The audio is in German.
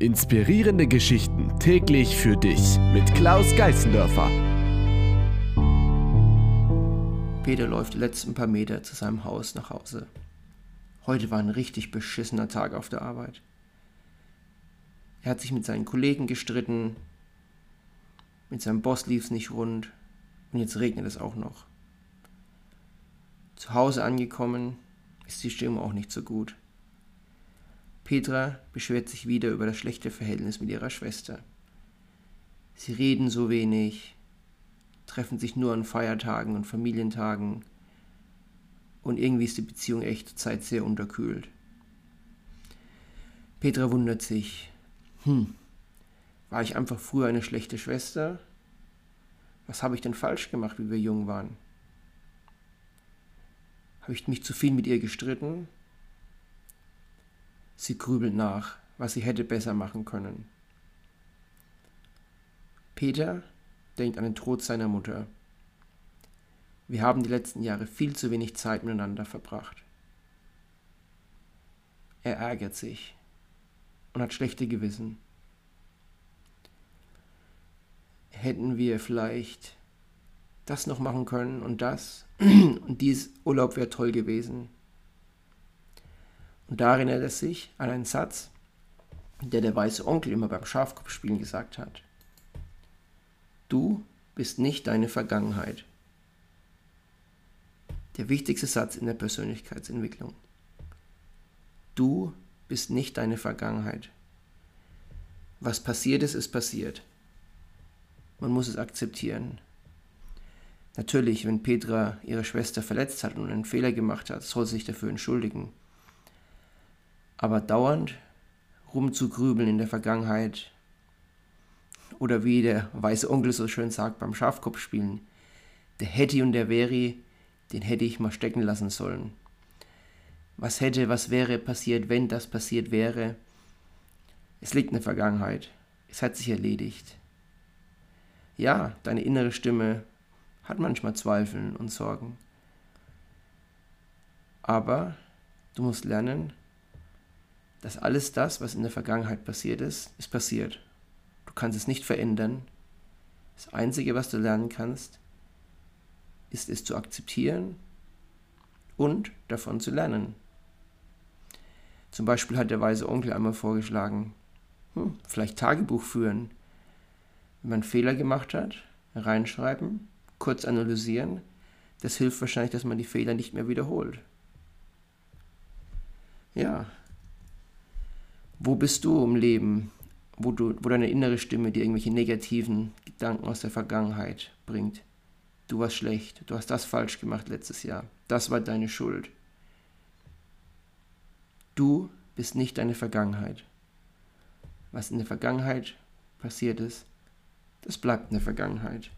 Inspirierende Geschichten täglich für dich mit Klaus Geißendörfer. Peter läuft die letzten paar Meter zu seinem Haus nach Hause. Heute war ein richtig beschissener Tag auf der Arbeit. Er hat sich mit seinen Kollegen gestritten, mit seinem Boss lief es nicht rund und jetzt regnet es auch noch. Zu Hause angekommen ist die Stimmung auch nicht so gut. Petra beschwert sich wieder über das schlechte Verhältnis mit ihrer Schwester. Sie reden so wenig, treffen sich nur an Feiertagen und Familientagen und irgendwie ist die Beziehung echt Zeit sehr unterkühlt. Petra wundert sich, hm, war ich einfach früher eine schlechte Schwester? Was habe ich denn falsch gemacht, wie wir jung waren? Habe ich mich zu viel mit ihr gestritten? Sie grübelt nach, was sie hätte besser machen können. Peter denkt an den Tod seiner Mutter. Wir haben die letzten Jahre viel zu wenig Zeit miteinander verbracht. Er ärgert sich und hat schlechte Gewissen. Hätten wir vielleicht das noch machen können und das und dies Urlaub wäre toll gewesen. Und da erinnert er sich an einen Satz, der der weiße Onkel immer beim Schafkopfspielen gesagt hat. Du bist nicht deine Vergangenheit. Der wichtigste Satz in der Persönlichkeitsentwicklung. Du bist nicht deine Vergangenheit. Was passiert ist, ist passiert. Man muss es akzeptieren. Natürlich, wenn Petra ihre Schwester verletzt hat und einen Fehler gemacht hat, soll sie sich dafür entschuldigen. Aber dauernd rumzugrübeln in der Vergangenheit oder wie der weiße Onkel so schön sagt beim Schafkopfspielen, der hätte und der wäre, den hätte ich mal stecken lassen sollen. Was hätte, was wäre passiert, wenn das passiert wäre? Es liegt in der Vergangenheit. Es hat sich erledigt. Ja, deine innere Stimme hat manchmal Zweifeln und Sorgen. Aber du musst lernen, dass alles das, was in der Vergangenheit passiert ist, ist passiert. Du kannst es nicht verändern. Das Einzige, was du lernen kannst, ist es zu akzeptieren und davon zu lernen. Zum Beispiel hat der weise Onkel einmal vorgeschlagen, hm, vielleicht Tagebuch führen. Wenn man Fehler gemacht hat, reinschreiben, kurz analysieren. Das hilft wahrscheinlich, dass man die Fehler nicht mehr wiederholt. Ja, wo bist du im Leben, wo, du, wo deine innere Stimme dir irgendwelche negativen Gedanken aus der Vergangenheit bringt? Du warst schlecht, du hast das falsch gemacht letztes Jahr, das war deine Schuld. Du bist nicht deine Vergangenheit. Was in der Vergangenheit passiert ist, das bleibt in der Vergangenheit.